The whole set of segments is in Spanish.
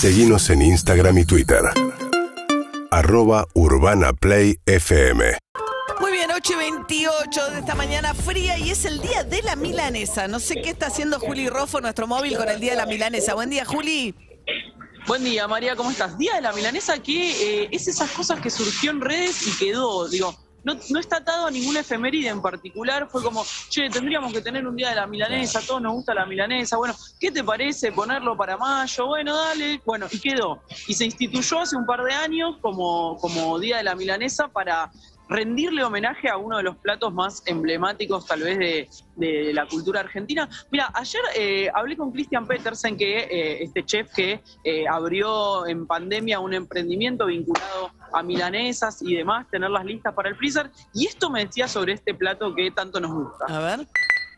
Seguimos en Instagram y Twitter. Arroba Urbana Play FM. Muy bien, 8 y 28 de esta mañana fría y es el día de la milanesa. No sé qué está haciendo Juli Rofo, nuestro móvil, con el día de la milanesa. Buen día, Juli. Buen día, María, ¿cómo estás? Día de la milanesa que eh, es esas cosas que surgió en redes y quedó, digo, no, está atado a ninguna efeméride en particular, fue como, che, tendríamos que tener un día de la milanesa, todos nos gusta la milanesa, bueno, ¿qué te parece ponerlo para mayo? Bueno, dale, bueno, y quedó. Y se instituyó hace un par de años como, como Día de la Milanesa para rendirle homenaje a uno de los platos más emblemáticos tal vez de, de la cultura argentina. Mira, ayer eh, hablé con Christian Petersen, que eh, este chef que eh, abrió en pandemia un emprendimiento vinculado a milanesas y demás, tenerlas listas para el freezer, y esto me decía sobre este plato que tanto nos gusta. A ver.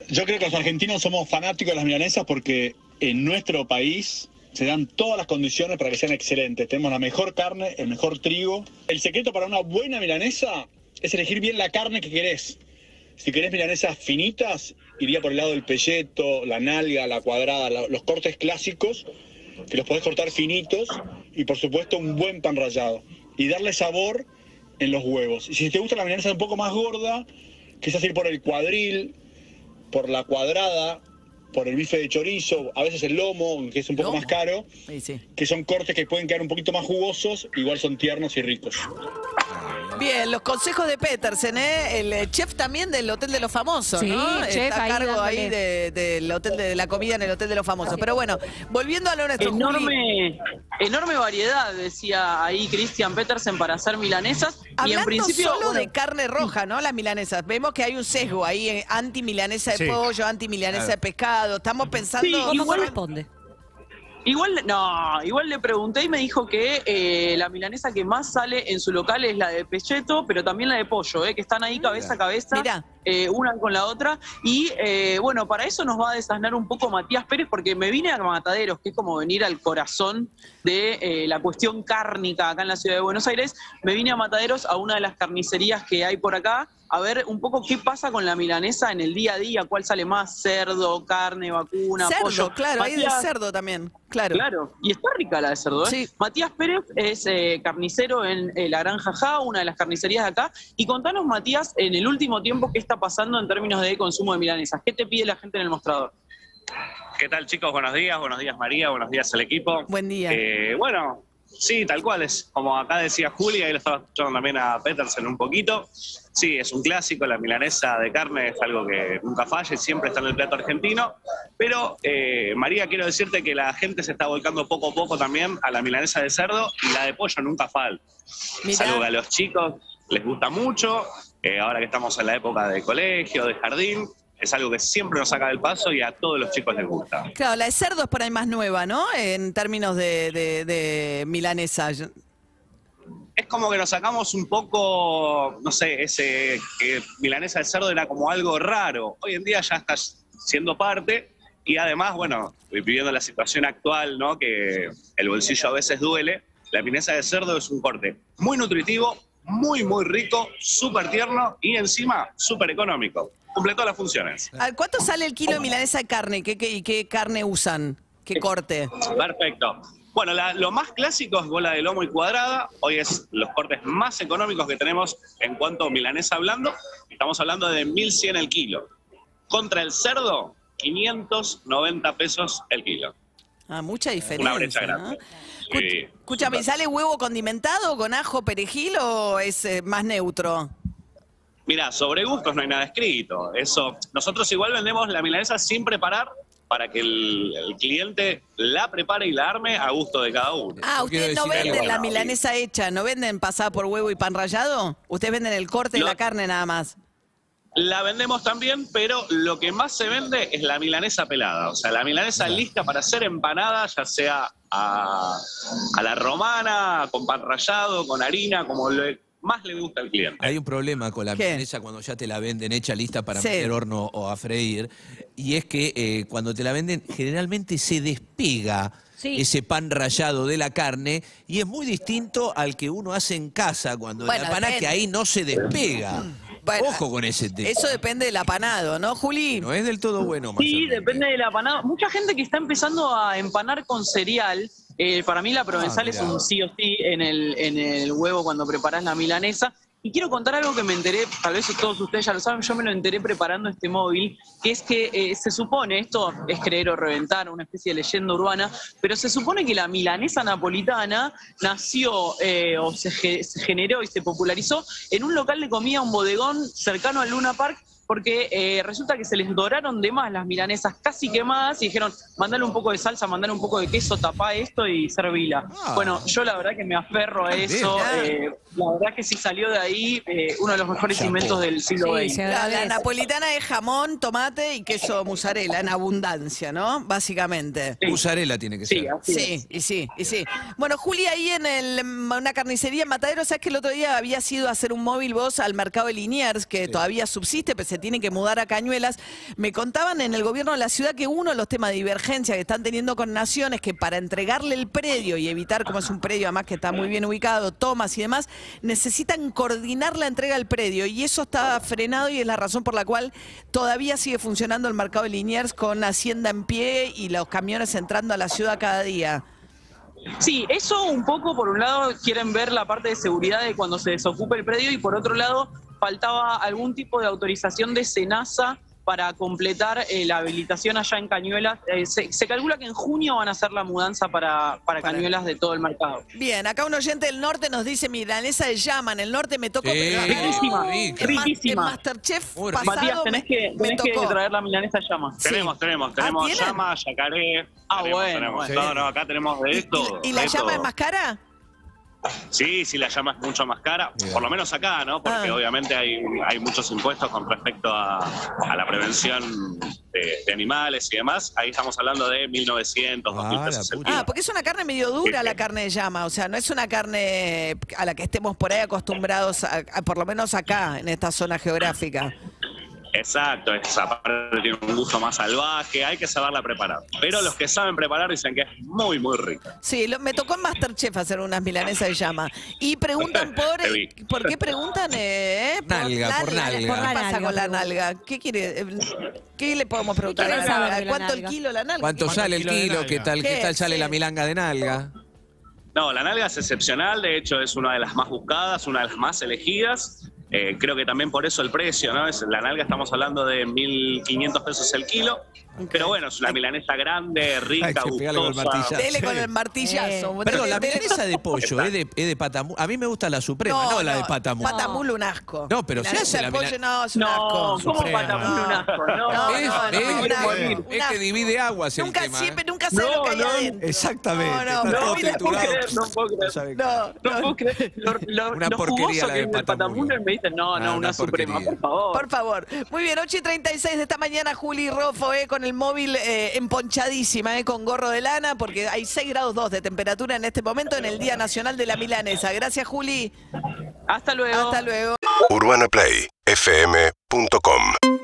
Yo creo que los argentinos somos fanáticos de las milanesas porque en nuestro país se dan todas las condiciones para que sean excelentes. Tenemos la mejor carne, el mejor trigo. El secreto para una buena milanesa es elegir bien la carne que querés. Si querés milanesas finitas, iría por el lado del pelleto, la nalga, la cuadrada, la- los cortes clásicos, que los podés cortar finitos, y por supuesto un buen pan rallado. Y darle sabor en los huevos. Y si te gusta la milanesa un poco más gorda, quizás ir por el cuadril, por la cuadrada, por el bife de chorizo, a veces el lomo, que es un poco Lomo. más caro, Sí, sí. que son cortes que pueden quedar un poquito más jugosos, igual son tiernos y ricos. Bien, los consejos de Petersen, ¿eh? El eh, chef también del Hotel de los Famosos, Sí, ¿no? chef Está a cargo ahí de- del hotel de, la comida en el Hotel de los Famosos. Pero bueno, volviendo a lo nuestro, Juli. Enorme, enorme variedad, decía ahí Christian Petersen, para hacer milanesas. y en Hablando principio, solo bueno, de carne roja, ¿no? Las milanesas. Vemos que hay un sesgo ahí, eh, anti-milanesa de Sí. pollo, anti-milanesa de pescado. Estamos pensando... Sí, ¿Cómo igual- corresponde? Igual, no, igual le pregunté y me dijo que eh, la milanesa que más sale en su local es la de pecheto, pero también la de pollo, eh, que están ahí cabeza a cabeza, Mirá. Eh, una con la otra. Y eh, bueno, para eso nos va a desasnar un poco Matías Pérez, porque me vine a Mataderos, que es como venir al corazón de eh, la cuestión cárnica acá en la ciudad de Buenos Aires. Me vine a Mataderos a una de las carnicerías que hay por acá. A ver un poco qué pasa con la milanesa en el día a día, cuál sale más, cerdo, carne, vacuna, cerdo, pollo. claro, hay de cerdo también. Claro. Claro, y está rica la de cerdo, ¿eh? Sí. Matías Pérez es eh, carnicero en eh, La Granja Ja, una de las carnicerías de acá. Y contanos, Matías, en el último tiempo, ¿qué está pasando en términos de consumo de milanesas? ¿Qué te pide la gente en el mostrador? ¿Qué tal chicos? Buenos días, buenos días María, buenos días al equipo. Buen día. Eh, bueno, sí, tal cual es. Como acá decía Julia, ahí lo estaba escuchando también a Petersen un poquito. Sí, es un clásico, la milanesa de carne es algo que nunca falla y siempre está en el plato argentino. Pero eh, María, quiero decirte que la gente se está volcando poco a poco también a la milanesa de cerdo y la de pollo nunca falta. Que a los chicos les gusta mucho. Eh, ahora que estamos en la época de colegio, de jardín, es algo que siempre nos saca del paso y a todos los chicos les gusta. Claro, la de cerdo es por ahí más nueva, ¿no? En términos de, de- de milanesa. Es como que nos sacamos un poco, no sé, ese que milanesa de cerdo era como algo raro. Hoy en día ya está siendo parte y además, bueno, viviendo la situación actual, ¿no? Que el bolsillo a veces duele. La milanesa de cerdo es un corte muy nutritivo, muy, muy rico, súper tierno y encima súper económico. Cumple todas las funciones. ¿A ¿Cuánto sale el kilo de milanesa de carne? ¿Qué, qué, y qué carne usan? ¿Qué corte? Perfecto. Bueno, la- lo más clásico es bola de lomo y cuadrada. Hoy es los cortes más económicos que tenemos en cuanto a milanesa hablando. Estamos hablando de 1.100 el kilo. Contra el cerdo, 590 pesos el kilo. Ah, mucha diferencia. Una brecha grande. Sí, Escúchame, súper. ¿sale huevo condimentado con ajo, perejil o es eh, más neutro? Mira, sobre gustos no hay nada escrito. Eso, nosotros igual vendemos la milanesa sin preparar para que el, el cliente la prepare y la arme a gusto de cada uno. Ah, ustedes no venden algo. la milanesa hecha, no venden pasada por huevo y pan rallado. Ustedes venden el corte de No. la carne nada más. La vendemos también, pero lo que más se vende es la milanesa pelada. O sea, la milanesa lista para ser empanada, ya sea a, a la romana, con pan rallado, con harina, como le- más le gusta al cliente. Hay un problema con la ¿Qué? milanesa cuando ya te la venden hecha lista para Sí. meter horno o a freír. Y es que eh, cuando te la venden, generalmente se despega Sí. ese pan rallado de la carne y es muy distinto al que uno hace en casa cuando Bueno, la pana que ahí no se despega. Bueno, Ojo con ese tema. Eso depende del apanado, ¿no, Juli? No es del todo bueno, Sí, depende de la empanada. Mucha gente que está empezando a empanar con cereal Eh, para mí la provenzal Ah, es un sí o sí en el, en el huevo cuando preparás la milanesa. Y quiero contar algo que me enteré, tal vez todos ustedes ya lo saben, yo me lo enteré preparando este móvil, que es que eh, se supone, esto es creer o reventar, una especie de leyenda urbana, pero se supone que la milanesa napolitana nació eh, o se, se generó y se popularizó en un local de comida, un bodegón cercano al Luna Park, porque eh, resulta que se les doraron de más las milanesas casi quemadas y dijeron, mandale un poco de salsa, mandale un poco de queso, tapá esto y servila. Ah. Bueno, yo la verdad que me aferro a eso. Bien. eh, la verdad que si salió de ahí, eh, uno de los mejores Chapo. inventos del siglo Sí, XX. La, napolitana es jamón, tomate y queso mozzarella en abundancia, ¿no? Básicamente. Sí. Musarela tiene que Sí, ser. así es. Sí, y sí, y sí. Bueno, Juli, ahí en el, una carnicería en Matadero, ¿sabes que el otro día habías ido a hacer un móvil vos al mercado de Liniers, que todavía subsiste, pero se tiene que mudar a Cañuelas? Me contaban en el gobierno de la ciudad que uno de los temas de divergencia que están teniendo con Naciones, que para entregarle el predio y evitar, como es un predio además que está muy bien ubicado, tomas y demás, necesitan coordinar la entrega del predio y eso está frenado y es la razón por la cual todavía sigue funcionando el mercado de Liniers con Hacienda en pie y los camiones entrando a la ciudad cada día. Sí, eso un poco, por un lado, quieren ver la parte de seguridad de cuando se desocupe el predio y por otro lado, faltaba algún tipo de autorización de SENASA para completar eh, la habilitación allá en Cañuelas. Eh, se, se calcula que en junio van a hacer la mudanza para, para Para- Cañuelas de todo el mercado. Bien, acá un oyente del norte nos dice milanesa de llama, en el norte me tocó... Sí, pero- riquísima, rica. riquísima. en Masterchef pasado Matías, tenés que, me tenés que traer la milanesa llama. Sí. Tenemos, tenemos, Ah, tenemos ¿tienen? llama, yacaré. Ah, tenemos, bueno, tenemos. bueno. No, no, acá tenemos de ¿Y- esto. ¿Y, y la de llama todo. es más cara? Sí, sí, la llama es mucho más cara, Bien. por lo menos acá, ¿no? Porque Ah. obviamente hay, hay muchos impuestos con respecto a, a la prevención de, de animales y demás. Ahí estamos hablando de 1.900, 2.000 Ah, pesos la el puta. Ah, porque es una carne medio dura la carne de llama, o sea, no es una carne a la que estemos por ahí acostumbrados, a, a- por lo menos acá, en esta zona geográfica. Exacto, esa parte tiene un gusto más salvaje, hay que saberla preparar. Pero los que saben preparar dicen que es muy, muy rica. Sí, lo- me tocó en Masterchef hacer unas milanesas de llama. Y preguntan por... Vi. ¿Por qué preguntan? Eh, Nalga, por nalga. ¿Qué Por la pasa nalga, con la nalga? ¿Qué quiere? eh, ¿Qué le podemos preguntar? a la nalga? ¿Cuánto el nalga? kilo la nalga? ¿Cuánto ¿Qué- sale el kilo nalga? ¿Qué tal, qué ¿Qué? tal sale Sí. la milanga de nalga? No, la nalga es excepcional, de hecho es una de las más buscadas, una de las más elegidas. Eh, creo que también por eso el precio, ¿no? Es, la nalga estamos hablando de 1.500 pesos el kilo. Pero bueno, es una milanesa grande, rica, el gustosa. Dele con el martillazo. Eh. Perdón, la milanesa de pollo es de, es de patamu. A mí me gusta la suprema, no, la de patamu. Patamulo un asco. No, pero Milanesa hace de la no, es un No, asco. ¿cómo Suprema. patamulo un asco? No, No, no, Es, no, es- no, quiero un morir. asco. es que divide aguas el Nunca, tema. siempre, ¿eh? Sé No, lo que hay no, adentro. Exactamente. No, no, no, mira, No puedo creer, no puedo creer. No No, No no. puedo creer. Lo, lo, Una lo porquería la que del y me dicen, no, Ah, no, una una suprema, por favor. Por favor. Muy bien, 8 y 36 de esta mañana, Juli Rofo, eh, con el móvil eh, emponchadísima, eh, con gorro de lana, porque hay 6 grados 2 de temperatura en este momento en el Día Nacional de la Milanesa. Gracias, Juli. Hasta luego. Hasta luego. UrbanaPlayFM.com